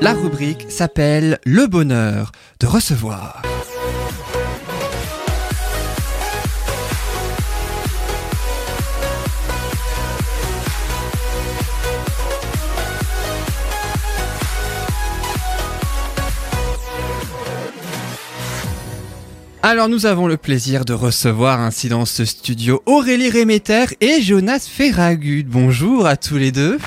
La rubrique s'appelle Le bonheur de recevoir. Alors nous avons le plaisir de recevoir ainsi dans ce studio Aurélie Réméter et Jonas Ferragut. Bonjour à tous les deux.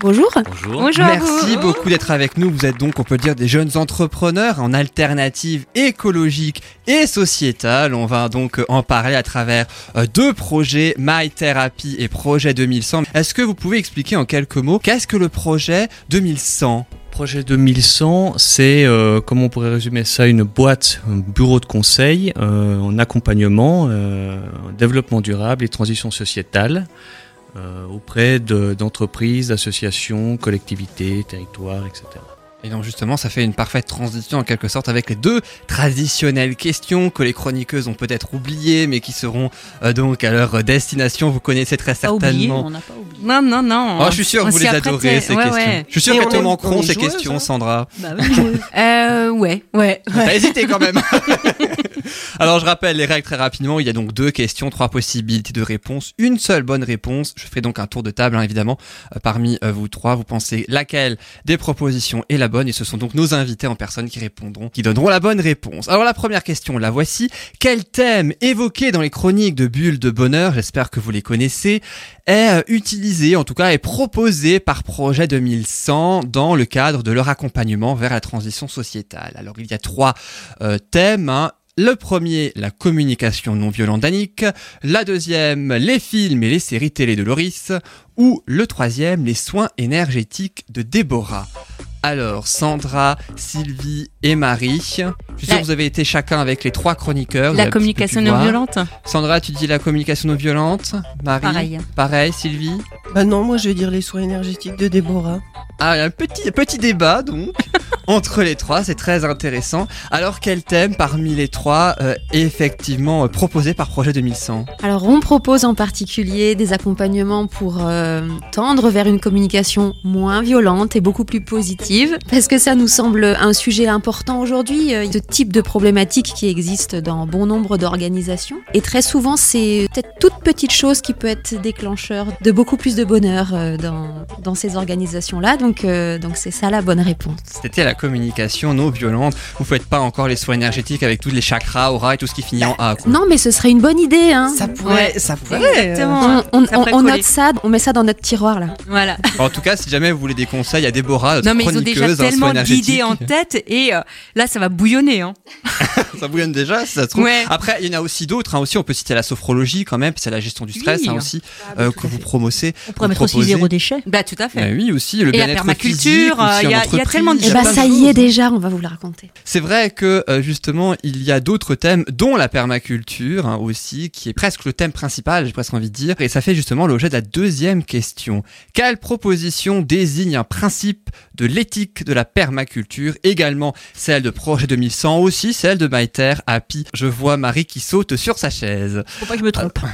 Bonjour. Bonjour. Merci vous. beaucoup d'être avec nous. Vous êtes donc, on peut dire, des jeunes entrepreneurs en alternative écologique et sociétale. On va donc en parler à travers euh, deux projets, My Therapy et Projet 2100. Est-ce que vous pouvez expliquer en quelques mots qu'est-ce que le projet 2100 Projet 2100, c'est, euh, comment on pourrait résumer ça, une boîte, un bureau de conseil euh, en accompagnement, euh, en développement durable et transition sociétale euh, auprès de- d'entreprises, d'associations, collectivités, territoires, etc. Et donc justement, ça fait une parfaite transition en quelque sorte avec les deux traditionnelles questions que les chroniqueuses ont peut-être oubliées, mais qui seront euh, donc à leur destination. Vous connaissez très Pas oublié, certainement. on n'a pas oublié. Non, non, non. Oh, je suis sûr que vous les adorez ces Ouais, questions. ouais. Je suis sûr qu'elles te manqueront ces joueuse, questions, hein. Sandra. Bah oui. Euh, ouais, ouais, ouais. T'as hésité quand même. Alors je rappelle les règles très rapidement. Il y a donc deux questions, trois possibilités de réponse, une seule bonne réponse. Je ferai donc un tour de table hein, évidemment. Euh, parmi euh, vous trois, vous pensez laquelle des propositions est la bonne? Et ce sont donc nos invités en personne qui répondront, qui donneront la bonne réponse. Alors la première question, la voici. Quel thème évoqué dans les chroniques de Bulle de Bonheur, j'espère que vous les connaissez, est euh, utilisé, en tout cas est proposé par Projet 2100 dans le cadre de leur accompagnement vers la transition sociétale? Alors il y a trois thèmes. hein. Le premier, la communication non violente d'Annick. La deuxième, les films et les séries télé de Loris. Ou le troisième, les soins énergétiques de Déborah. Alors, Sandra, Sylvie et Marie. Je suis sûr que vous avez été chacun avec les trois chroniqueurs. La communication non violente. Sandra, tu dis la communication non violente. Marie. Pareil. Pareil, Sylvie. Bah non, moi je vais dire les soins énergétiques de Déborah. Ah, il y a un petit, petit débat donc entre les trois, c'est très intéressant. Alors, quel thème parmi les trois euh, est effectivement euh, proposé par Projet 2100 Alors, on propose en particulier des accompagnements pour euh, tendre vers une communication moins violente et beaucoup plus positive, parce que ça nous semble un sujet important aujourd'hui, euh, ce type de problématique qui existe dans bon nombre d'organisations. Et très souvent, c'est peut-être toute petite chose qui peut être déclencheur de beaucoup plus de bonheur euh, dans, dans ces organisations-là. Donc, euh, donc c'est ça la bonne réponse. C'était la communication non violente. Vous faites pas encore les soins énergétiques avec tous les chakras, aura et tout ce qui finit en A. quoi. Non, mais ce serait une bonne idée, hein. Ça pourrait, ça pourrait. On, on- Ça on- pourrait on note ça, on met ça dans notre tiroir là. Voilà. En tout cas, si jamais vous voulez des conseils à Déborah, notre Non, mais ils ont déjà en tellement d'idées en tête et euh, là, ça va bouillonner. Hein. Ça bouillonne déjà, si ça se trouve. Ouais. Après, il y en a aussi d'autres. hein, aussi, on peut citer la sophrologie quand même, puis c'est la gestion du stress Oui. hein, aussi euh, que vous promossez. On pourrait mettre aussi zéro déchet. Bah, tout à fait. Ah oui, aussi le la bien-être permaculture, physique, euh, il y y a tellement entreprise, Et Il y a bah de ça y est déjà, on va vous le raconter. C'est vrai que euh, justement, il y a d'autres thèmes, dont la permaculture hein, aussi, qui est presque le thème principal, j'ai presque envie de dire, et ça fait justement l'objet de la deuxième question. Quelle proposition désigne un principe de l'éthique de la permaculture, également celle de Projet 2100, aussi celle de Maïter, Happy Je vois Marie qui saute sur sa chaise. Faut pas que je me trompe.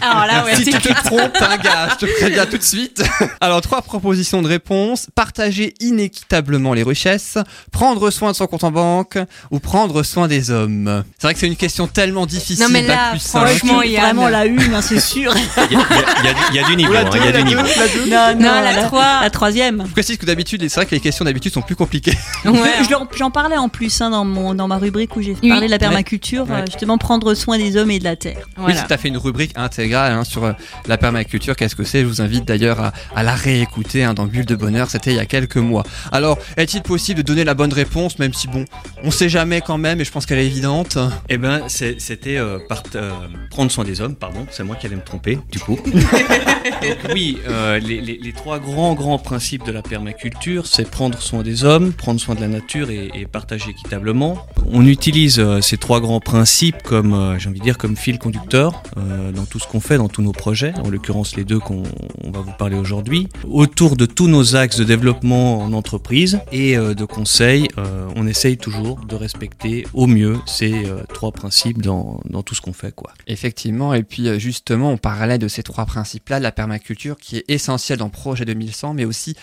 Alors là, ouais, si c'est tu te trompes, un gars, je te préviens tout de suite. Alors, trois propositions de réponse. Partager inéquitablement les richesses, prendre soin de son compte en banque ou prendre soin des hommes. C'est vrai que c'est une question tellement difficile. Non, mais là, plus franchement. Vraiment la une, hein, c'est sûr. Il y a, il y a- il y a du- il y a du niveau. hein, il y a du niveau. non, Non, la 3. La troisième. Je précise que d'habitude, c'est vrai que les questions d'habitude sont plus compliquées. Ouais. Je leur- J'en parlais en plus hein, dans, mon, dans ma rubrique où j'ai Oui. parlé de la permaculture, Ouais. euh, justement prendre soin des hommes et de la terre. Oui, Voilà. c'est tout à fait une rubrique intégrale hein, sur euh, la permaculture. Qu'est-ce que c'est? Je vous invite d'ailleurs à, à la réécouter hein, dans Bulle de Bonheur. C'était il y a quelques mois. Alors, est-il possible de donner la bonne réponse, même si bon, on sait jamais quand même, et je pense qu'elle est évidente. Eh ben, c'était euh, part- euh, prendre soin des hommes, pardon, c'est moi qui allais me tromper, du coup. Donc, oui, euh, les, les- les trois grands, grands principes de la permaculture, c'est prendre soin des hommes, prendre soin de la nature et, et équitablement. On utilise euh, ces trois grands principes comme, euh, j'ai envie de dire, comme fil conducteur euh, dans tout ce qu'on fait, dans tous nos projets, en l'occurrence les deux qu'on on va vous parler aujourd'hui, autour de tous nos axes de développement en entreprise, et de conseils, on essaye toujours de respecter au mieux ces trois principes dans, dans tout ce qu'on fait. Quoi. Effectivement, et puis justement, on parlait de ces trois principes-là, la permaculture qui est essentielle dans Projet 2100, mais aussi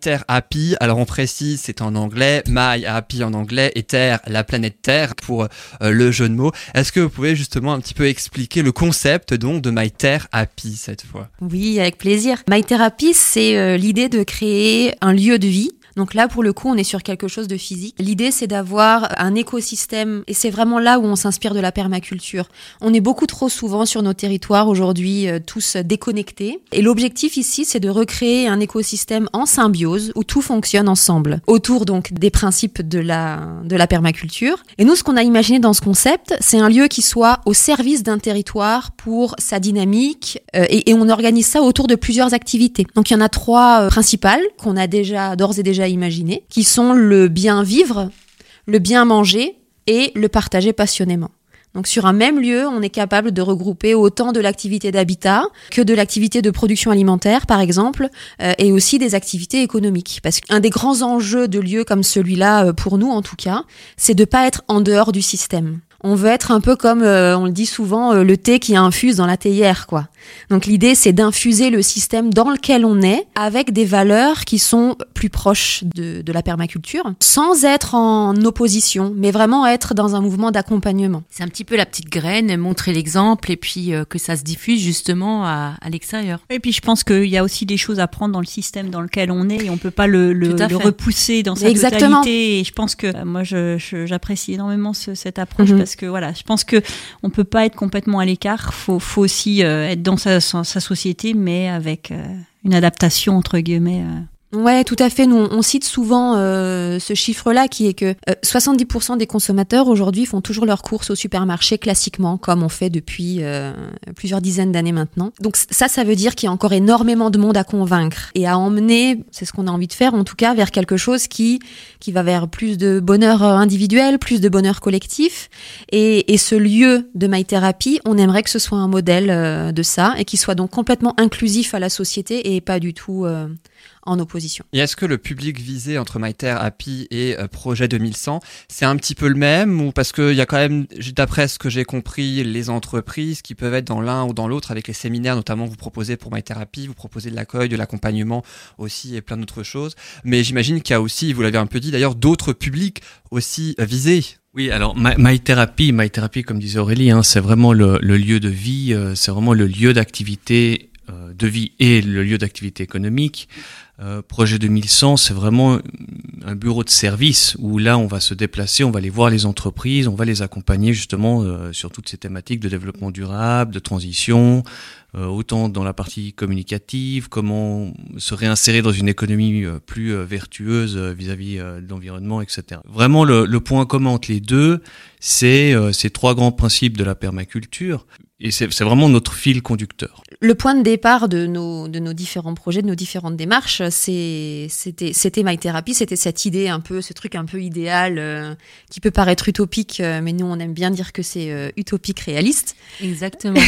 Terre Happy. Alors on précise, c'est en anglais, My Happy en anglais, et Terre, la planète Terre pour euh, le jeu de mots. Est-ce que vous pouvez justement un petit peu expliquer le concept donc de My Terre Happy cette fois? Oui, avec plaisir. My Therapy, c'est euh, l'idée de créer un lieu de vie. Donc là, pour le coup, on est sur quelque chose de physique. L'idée, c'est d'avoir un écosystème, et c'est vraiment là où on s'inspire de la permaculture. On est beaucoup trop souvent sur nos territoires aujourd'hui, euh, tous déconnectés. Et l'objectif ici, c'est de recréer un écosystème en symbiose où tout fonctionne ensemble, autour donc des principes de la, de la permaculture. Et nous, ce qu'on a imaginé dans ce concept, c'est un lieu qui soit au service d'un territoire pour sa dynamique, euh, et, on organise ça autour de plusieurs activités. Donc il y en a trois euh, principales qu'on a déjà d'ores et déjà imaginées, qui sont le bien vivre, le bien manger et le partager passionnément. Donc sur un même lieu, on est capable de regrouper autant de l'activité d'habitat que de l'activité de production alimentaire, par exemple, euh, et aussi des activités économiques. Parce qu'un des grands enjeux de lieux comme celui-là, euh, pour nous en tout cas, c'est de pas être en dehors du système. On veut être un peu comme, euh, on le dit souvent, euh, le thé qui infuse dans la théière, quoi. Donc l'idée, c'est d'infuser le système dans lequel on est avec des valeurs qui sont plus proches de, de la permaculture, sans être en opposition, mais vraiment être dans un mouvement d'accompagnement. C'est un petit peu la petite graine, montrer l'exemple et puis euh, que ça se diffuse justement à, à l'extérieur. Et puis je pense qu'il y a aussi des choses à prendre dans le système dans lequel on est et on peut pas le, repousser dans sa Exactement. totalité. Et je pense que euh, moi j'apprécie énormément ce- cette approche Mhm. parce que voilà, je pense que on peut pas être complètement à l'écart. Faut, faut aussi euh, être dans sa société, mais avec euh, une adaptation entre guillemets. euh. Ouais, tout à fait. Nous, on cite souvent euh, ce chiffre-là qui est que euh, 70% des consommateurs aujourd'hui font toujours leurs courses au supermarché classiquement, comme on fait depuis euh, plusieurs dizaines d'années maintenant. Donc ça, ça veut dire qu'il y a encore énormément de monde à convaincre et à emmener, c'est ce qu'on a envie de faire en tout cas, vers quelque chose qui qui va vers plus de bonheur euh, individuel, plus de bonheur collectif. Et, et ce lieu de My Therapy, on aimerait que ce soit un modèle euh, de ça et qui soit donc complètement inclusif à la société et pas du tout euh, en opposition. Et est-ce que le public visé entre My Terre Happy et euh, Projet 2100, c'est un petit peu le même ou parce qu'il y a quand même, d'après ce que j'ai compris, les entreprises qui peuvent être dans l'un ou dans l'autre avec les séminaires, notamment vous proposez pour My Therapy, vous proposez de l'accueil, de l'accompagnement aussi et plein d'autres choses. Mais j'imagine qu'il y a aussi, vous l'avez un peu dit d'ailleurs, d'autres publics aussi euh, visés. Oui, alors My, My Therapy, My Therapy, comme disait Aurélie, hein, c'est vraiment le, le lieu de vie, euh, c'est vraiment le lieu d'activité de vie et le lieu d'activité économique. Euh, Projet 2100, c'est vraiment un bureau de service où là, on va se déplacer, on va aller voir les entreprises, on va les accompagner justement euh, sur toutes ces thématiques de développement durable, de transition, euh, autant dans la partie communicative, comment se réinsérer dans une économie euh, plus euh, vertueuse euh, vis-à-vis euh, de l'environnement, etc. Vraiment, le, le point commun entre les deux, c'est euh, ces trois grands principes de la permaculture. Et c'est vraiment notre fil conducteur. Le point de départ de nos, de nos différents projets, de nos différentes démarches, c'est- c'était c'était My Therapy, c'était cette idée un peu, ce truc un peu idéal euh, qui peut paraître utopique, euh, mais nous on aime bien dire que c'est euh, utopique réaliste. Exactement.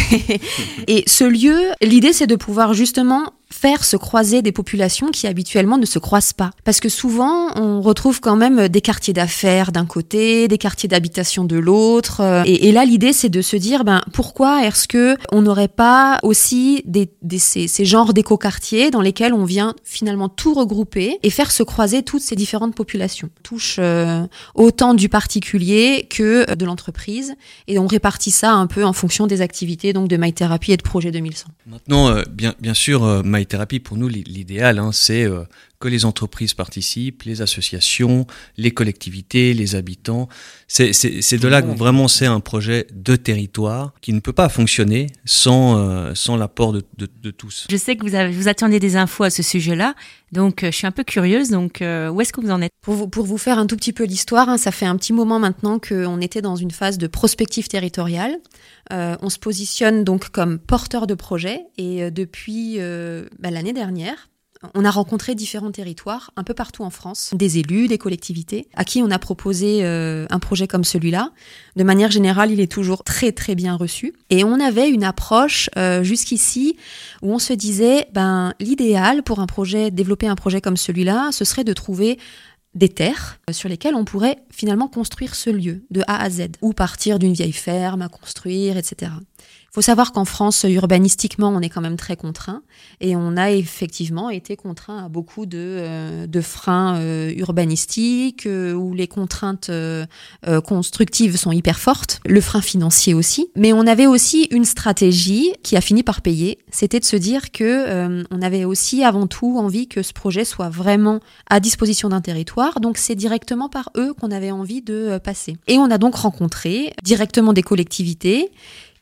Et ce lieu, l'idée c'est de pouvoir justement faire se croiser des populations qui habituellement ne se croisent pas. Parce que souvent, on retrouve quand même des quartiers d'affaires d'un côté, des quartiers d'habitation de l'autre. euh, Et, là, l'idée, c'est de se dire, ben, pourquoi est-ce que on n'aurait pas aussi des, des- ces, ces genres d'éco-quartiers dans lesquels on vient finalement tout regrouper et faire se croiser toutes ces différentes populations. On touche euh, autant du particulier que de l'entreprise et on répartit ça un peu en fonction des activités donc de My Therapy et de Projet 2100. Maintenant, euh, bien, bien sûr, euh, My Therapy, pour nous, l'i- l'idéal, hein, c'est euh, que les entreprises participent, les associations, les collectivités, les habitants. C'est c'est- c'est de là que vraiment c'est un projet de territoire qui ne peut pas fonctionner sans, euh, sans l'apport de, de, de tous. Je sais que vous, avez, vous attendiez des infos à ce sujet-là, donc euh, je suis un peu curieuse. Donc, euh, où est-ce que vous en êtes? Pour vous, pour vous faire un tout petit peu l'histoire, hein, ça fait un petit moment maintenant qu'on était dans une phase de prospective territoriale. Euh, on se positionne donc comme porteur de projet et euh, depuis euh, bah, l'année dernière, on a rencontré différents territoires un peu partout en France, des élus, des collectivités, à qui on a proposé euh, un projet comme celui-là. De manière générale, il est toujours très très bien reçu. Et on avait une approche euh, jusqu'ici où on se disait, ben l'idéal pour un projet, développer un projet comme celui-là, ce serait de trouver des terres sur lesquelles on pourrait finalement construire ce lieu de A à Z, ou partir d'une vieille ferme à construire, etc. Il faut savoir qu'en France, urbanistiquement, on est quand même très contraint et on a effectivement été contraint à beaucoup de, euh, de freins euh, urbanistiques euh, où les contraintes euh, constructives sont hyper fortes, le frein financier aussi. Mais on avait aussi une stratégie qui a fini par payer, c'était de se dire que on avait aussi avant tout envie que ce projet soit vraiment à disposition d'un territoire. Donc c'est directement par eux qu'on avait envie de passer. Et on a donc rencontré directement des collectivités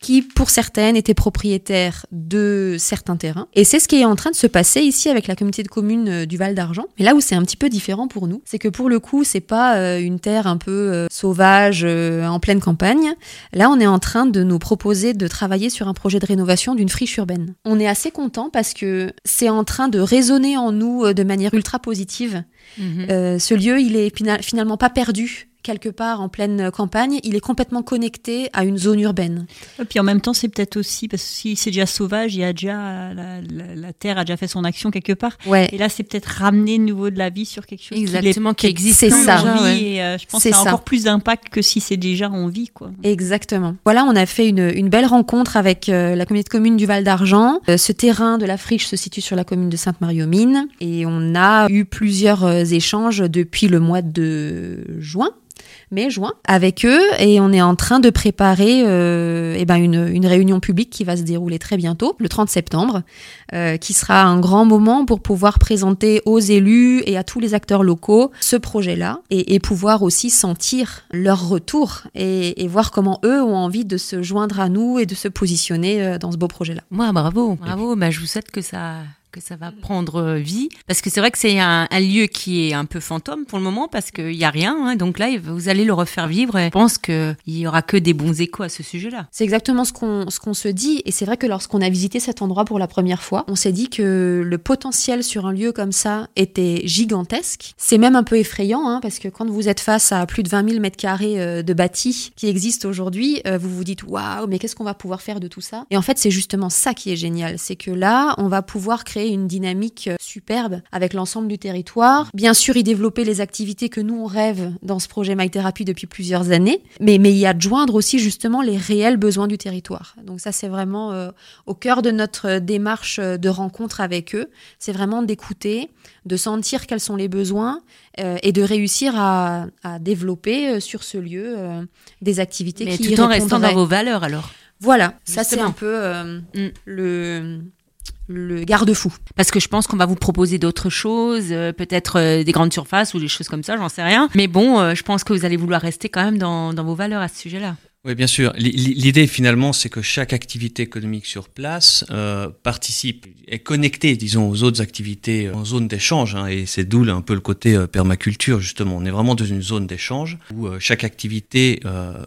qui, pour certaines, étaient propriétaires de certains terrains. Et c'est ce qui est en train de se passer ici avec la communauté de communes euh, du Val d'Argent. Mais là où c'est un petit peu différent pour nous, c'est que pour le coup, c'est pas euh, une terre un peu euh, sauvage en pleine campagne. Là, on est en train de nous proposer de travailler sur un projet de rénovation d'une friche urbaine. On est assez content parce que c'est en train de résonner en nous de manière ultra positive. Mhm. Euh, ce lieu, il est fina- finalement pas perdu quelque part en pleine campagne, il est complètement connecté à une zone urbaine. Et puis en même temps, c'est peut-être aussi parce que si c'est déjà sauvage, il y a déjà la, la- la terre a déjà fait son action quelque part. Ouais. Et là, c'est peut-être ramener de nouveau de la vie sur quelque chose Exactement, qui qui, existe C'est est ça. déjà, vie. ouais. Et euh, je pense C'est que ça a ça. encore plus d'impact que si c'est déjà en vie, quoi. Exactement. Voilà, on a fait une, une belle rencontre avec euh, la communauté de communes du Val d'Argent. Euh, ce terrain de la friche se situe sur la commune de Sainte-Marie-aux-Mines et on a eu plusieurs euh, échanges depuis le mois de juin. Mai, juin, avec eux, et on est en train de préparer euh, eh ben une, une réunion publique qui va se dérouler très bientôt, le 30 septembre, euh, qui sera un grand moment pour pouvoir présenter aux élus et à tous les acteurs locaux ce projet-là et, et pouvoir aussi sentir leur retour et, et voir comment eux ont envie de se joindre à nous et de se positionner euh, dans ce beau projet-là. Moi, bravo, bravo. Bah, je vous souhaite que ça que ça va prendre euh, vie parce que c'est vrai que c'est un, lieu qui est un peu fantôme pour le moment parce qu'il y a rien hein. donc là vous allez le refaire vivre et je pense que il y aura que des bons échos à ce sujet-là C'est exactement ce qu'on qu'on se dit et c'est vrai que lorsqu'on a visité cet endroit pour la première fois, on s'est dit que le potentiel sur un lieu comme ça était gigantesque. C'est même un peu effrayant hein, parce que quand vous êtes face à plus de 20 000 mètres carrés euh, de bâtis qui existent aujourd'hui, euh, vous vous dites waouh mais qu'est-ce qu'on va pouvoir faire de tout ça? Et en fait c'est justement ça qui est génial, c'est que là on va pouvoir créer une dynamique euh, superbe avec l'ensemble du territoire. Bien sûr y développer les activités que nous on rêve dans ce projet My Therapy depuis plusieurs années, mais mais y adjoindre aussi justement les réels besoins du territoire. Donc ça c'est vraiment euh, au cœur de notre démarche euh, de rencontre avec eux, c'est vraiment d'écouter, de sentir quels sont les besoins euh, et de réussir à, à développer euh, sur ce lieu des activités mais qui tout en restant dans vos valeurs alors Voilà, ça c'est un peu euh, Mm. le le garde-fou. Parce que je pense qu'on va vous proposer d'autres choses, euh, peut-être euh, des grandes surfaces ou des choses comme ça, j'en sais rien. Mais bon, euh, je pense que vous allez vouloir rester quand même dans, vos valeurs à ce sujet-là. Oui, bien sûr. L'idée finalement, c'est que chaque activité économique sur place participe, est connectée, disons, aux autres activités en zone d'échange. hein, et c'est d'où un peu le côté permaculture, justement. On est vraiment dans une zone d'échange où chaque activité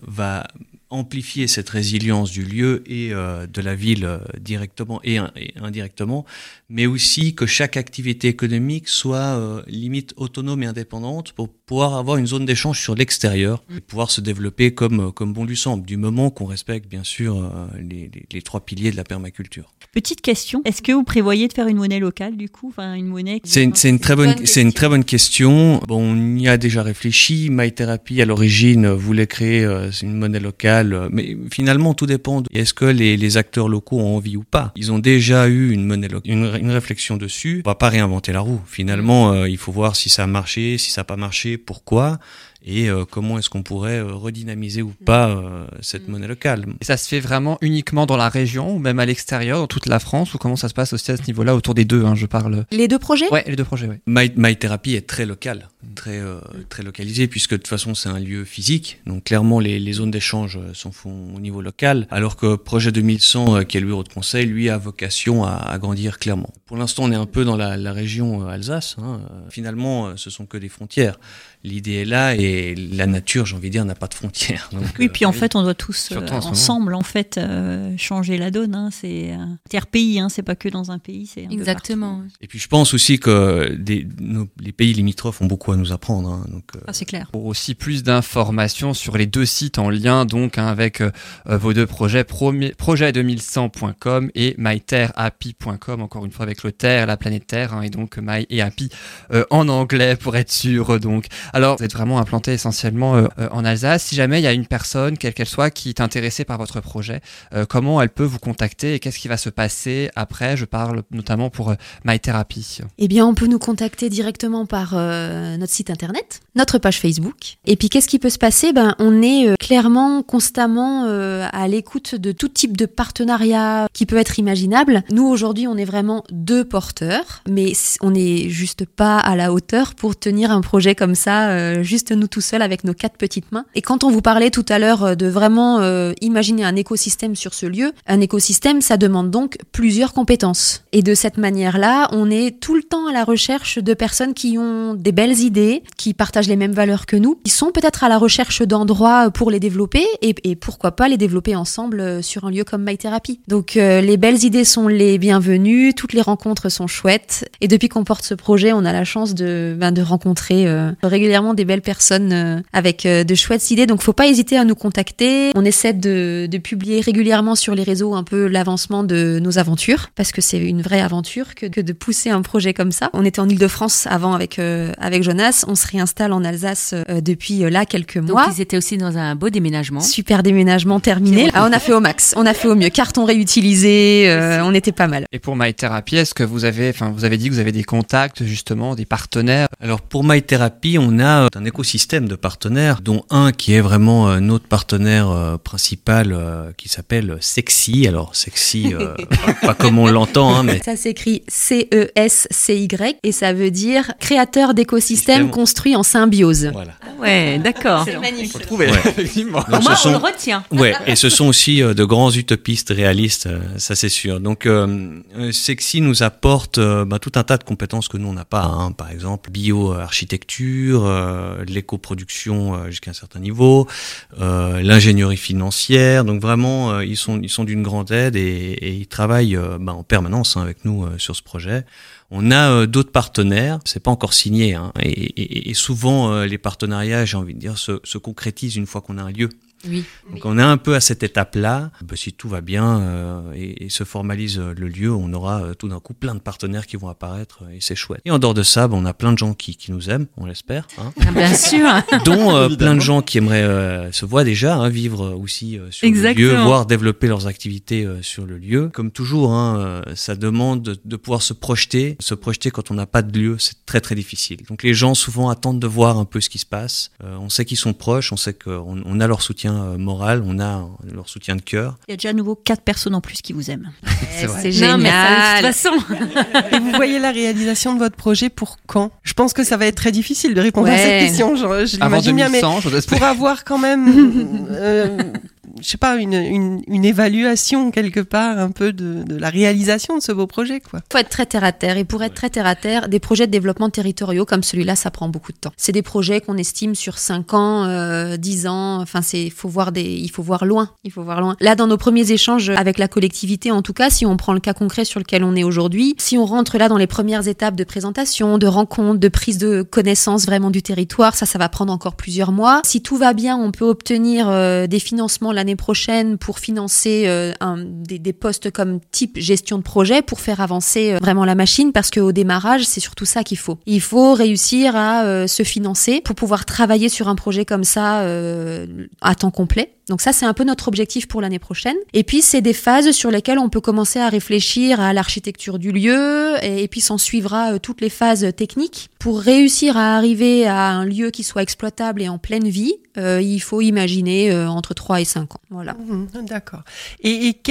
va amplifier cette résilience du lieu et euh, de la ville euh, directement et, in- et indirectement, mais aussi que chaque activité économique soit euh, limite autonome et indépendante pour pouvoir avoir une zone d'échange sur l'extérieur et pouvoir se développer comme, comme bon lui semble, du moment qu'on respecte bien sûr euh, les, les- les trois piliers de la permaculture. Petite question, est-ce que vous prévoyez de faire une monnaie locale du coup, enfin une monnaie C'est une, très bonne, c'est une question. très bonne question. Bon, on y a déjà réfléchi. MyTherapy à l'origine voulait créer une monnaie locale, euh, mais finalement tout dépend. Est-ce que les, acteurs locaux ont envie ou pas Ils ont déjà eu une monnaie, une, une réflexion dessus. On va pas réinventer la roue. Finalement, euh, il faut voir si ça a marché, si ça n'a pas marché, pourquoi. Et euh, comment est-ce qu'on pourrait euh, redynamiser ou pas euh, cette Mm. monnaie locale? Et ça se fait vraiment uniquement dans la région ou même à l'extérieur, dans toute la France, ou comment ça se passe aussi à ce niveau-là, autour des deux, hein, je parle. Les deux projets? Ouais, les deux projets, ouais. My, MyTherapy est très local, très, euh, très localisé, puisque de toute façon c'est un lieu physique. Donc clairement les, les zones d'échange euh, sont font au niveau local, alors que Projet 2100, euh, qui est le bureau de conseil, lui a vocation à, à grandir clairement. Pour l'instant on est un peu dans la, la région euh, Alsace. hein. Finalement euh, ce sont que des frontières. L'idée est là et, la nature, j'ai envie de dire, n'a pas de frontières. Donc, Oui, euh, puis en fait, on doit tous euh, en ensemble, en fait, euh, changer la donne. Hein. C'est un tiers-pays, hein. c'est pas que dans un pays. c'est Exactement. Et puis je pense aussi que des, nos- les pays limitrophes ont beaucoup à nous apprendre. hein. donc, euh, Ah, c'est clair. Pour aussi plus d'informations sur les deux sites en lien donc hein, avec euh, euh, vos deux projets, promet- projet2100.com et myterhappy.com, encore une fois avec le Terre, la planète Terre, hein, et donc My et Happy euh, en anglais pour être sûr. euh, Donc, alors vous êtes vraiment implanté essentiellement euh, euh, en Alsace. Si jamais il y a une personne, quelle qu'elle soit, qui est intéressée par votre projet, euh, comment elle peut vous contacter et qu'est-ce qui va se passer après? Je parle notamment pour euh, My Therapy. Eh bien, on peut nous contacter directement par notre site internet, notre page Facebook. Et puis, qu'est-ce qui peut se passer? Ben, on est clairement, constamment à l'écoute de tout type de partenariat qui peut être imaginable. Nous, aujourd'hui, on est vraiment deux porteurs, mais on n'est juste pas à la hauteur pour tenir un projet comme ça, euh, juste nous tout seuls avec nos quatre petites mains. Et quand on vous parlait tout à l'heure euh, de vraiment euh, imaginer un écosystème sur ce lieu, un écosystème, ça demande donc plusieurs compétences. Et de cette manière-là, on est tout le temps à la recherche de personnes qui ont des belles idées, qui partagent les mêmes valeurs que nous, qui sont peut-être à la recherche d'endroits pour les développer et, et pourquoi pas les développer ensemble euh, sur un lieu comme My Therapy. Donc euh, les belles idées sont les bienvenues, toutes les rencontres sont chouettes. Et depuis qu'on porte ce projet, on a la chance de, ben, de rencontrer euh, régulièrement des belles personnes euh, avec euh, de chouettes idées. Donc faut pas hésiter à nous contacter. On essaie de, de publier régulièrement sur les réseaux un peu l'avancement de nos aventures parce que c'est une vraie aventure que, que de pousser un projet comme ça. On était en Ile-de-France avant avec euh, avec Jonas. On se réinstalle en Alsace euh, depuis euh, là quelques Donc mois. ils étaient aussi dans un beau déménagement. Super déménagement terminé. Ah, on a fait au max. On a fait au mieux. Carton réutilisé. euh, on était pas mal. Et pour My Therapy, est-ce que vous avez, enfin, vous avez dit que vous avez des contacts justement, des partenaires? Alors pour My Therapy, on a euh, un écosystème de partenaires, dont un qui est vraiment euh, notre partenaire euh, principal, qui s'appelle Sexy. Alors Sexy, euh, pas comme on l'entend, hein, mais Ça s'écrit C-E-S-C-Y et ça veut dire créateur d'écosystème Système. construit en symbiose. voilà. Ouais, d'accord. magnifique. trouver, Ouais. effectivement. Donc, Moi, on le retient. Ouais, et ce sont aussi euh, de grands utopistes réalistes, euh, ça c'est sûr. Donc, euh, Sexy nous apporte euh, bah, tout un tas de compétences que nous on n'a pas. hein. Par exemple, bio-architecture, euh, l'éco-production euh, jusqu'à un certain niveau, euh, l'ingénierie financière. Donc vraiment, ils sont ils sont d'une grande aide et, ils travaillent bah, en permanence hein, avec nous sur ce projet. On a d'autres partenaires, c'est pas encore signé, hein, et, souvent les partenariats, j'ai envie de dire, se, se concrétisent une fois qu'on a un lieu. Oui. Donc on est un peu à cette étape-là. Bah, si tout va bien euh, et, et se formalise euh, le lieu, on aura euh, tout d'un coup plein de partenaires qui vont apparaître et c'est chouette. Et en dehors de ça, bah, on a plein de gens qui, qui nous aiment, on l'espère, hein, Ah, bien sûr. dont euh, plein de gens qui aimeraient euh, se voir déjà, hein, vivre aussi euh, sur le Exactement. lieu, voire développer leurs activités euh, sur le lieu. Comme toujours, hein, ça demande de, de pouvoir se projeter. Se projeter quand on n'a pas de lieu, c'est très très difficile. Donc les gens souvent attendent de voir un peu ce qui se passe. Euh, on sait qu'ils sont proches, on sait qu'on on a leur soutien euh, moral, on a euh, leur soutien de cœur. Il y a déjà à nouveau quatre personnes en plus qui vous aiment. C'est. C'est Non, mais ça, de génial. toute façon. Et vous voyez la réalisation de votre projet pour quand? Je pense que ça va être très difficile de répondre à cette question. Je, je l'imagine bien, mais 2100, je dois pour avoir quand même, euh, je sais pas, une, une, une évaluation quelque part un peu de, de la réalisation de ce beau projet, quoi. faut être très terre à terre. Et pour être très terre à terre, des projets de développement territoriaux comme celui-là, ça prend beaucoup de temps. C'est des projets qu'on estime sur 5 ans, euh, 10 ans. Enfin, c'est, faut voir des, il faut voir loin. Il faut voir loin. Là, dans nos premiers échanges avec la collectivité, en tout cas, si on prend le cas concret sur lequel on est aujourd'hui, si on rentre là dans les premières étapes de présentation, de rencontre, de prise de connaissance vraiment du territoire, ça, ça va prendre encore plusieurs mois. Si tout va bien, on peut obtenir euh, des financements l'année prochaine pour financer euh, des, postes comme type gestion de projet pour faire avancer euh, vraiment la machine parce qu'au démarrage, c'est surtout ça qu'il faut. Il faut réussir à euh, se financer pour pouvoir travailler sur un projet comme ça à temps complet. Donc ça, c'est un peu notre objectif pour l'année prochaine. Et puis, c'est des phases sur lesquelles on peut commencer à réfléchir à l'architecture du lieu, et, puis s'en suivra euh, toutes les phases techniques. Pour réussir à arriver à un lieu qui soit exploitable et en pleine vie, euh, il faut imaginer euh, entre 3 et 5 ans. Voilà. Mhm, D'accord. Et, et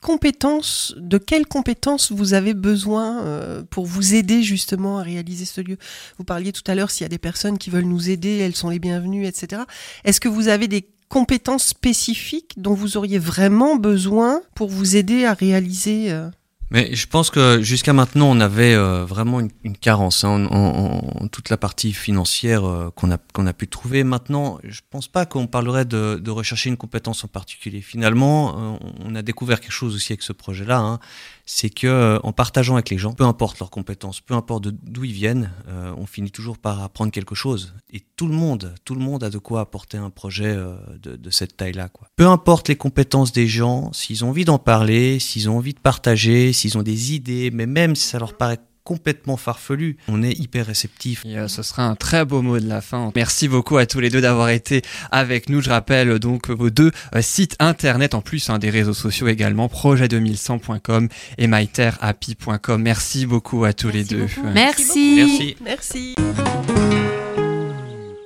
compétences, de quelles compétences vous avez besoin pour vous aider justement à réaliser ce lieu? Vous parliez tout à l'heure s'il y a des personnes qui veulent nous aider, elles sont les bienvenues, etc. Est-ce que vous avez des compétences spécifiques dont vous auriez vraiment besoin pour vous aider à réaliser euh, Mais je pense que jusqu'à maintenant, on avait euh, vraiment une, carence hein, en, toute la partie financière euh, qu'on a, qu'on a pu trouver. Maintenant, je pense pas qu'on parlerait de, rechercher une compétence en particulier. Finalement, on a découvert quelque chose aussi avec ce projet-là. Hein, c'est que euh, en partageant avec les gens, peu importe leurs compétences, peu importe d'où ils viennent, euh, on finit toujours par apprendre quelque chose. Et tout le monde, tout le monde a de quoi apporter un projet euh, de, de, cette taille-là. Peu importe les compétences des gens, s'ils ont envie d'en parler, s'ils ont envie de partager, s'ils ont des idées, mais même si ça leur paraît complètement farfelu. On est hyper réceptif. Et euh, ce sera un très beau mot de la fin. Merci beaucoup à tous les deux d'avoir été avec nous. Je rappelle donc vos deux euh, sites internet en plus hein, des réseaux sociaux également, projet2100.com et myterhappy.com. Merci beaucoup à tous Merci les deux. Beaucoup. Merci. Merci. Merci.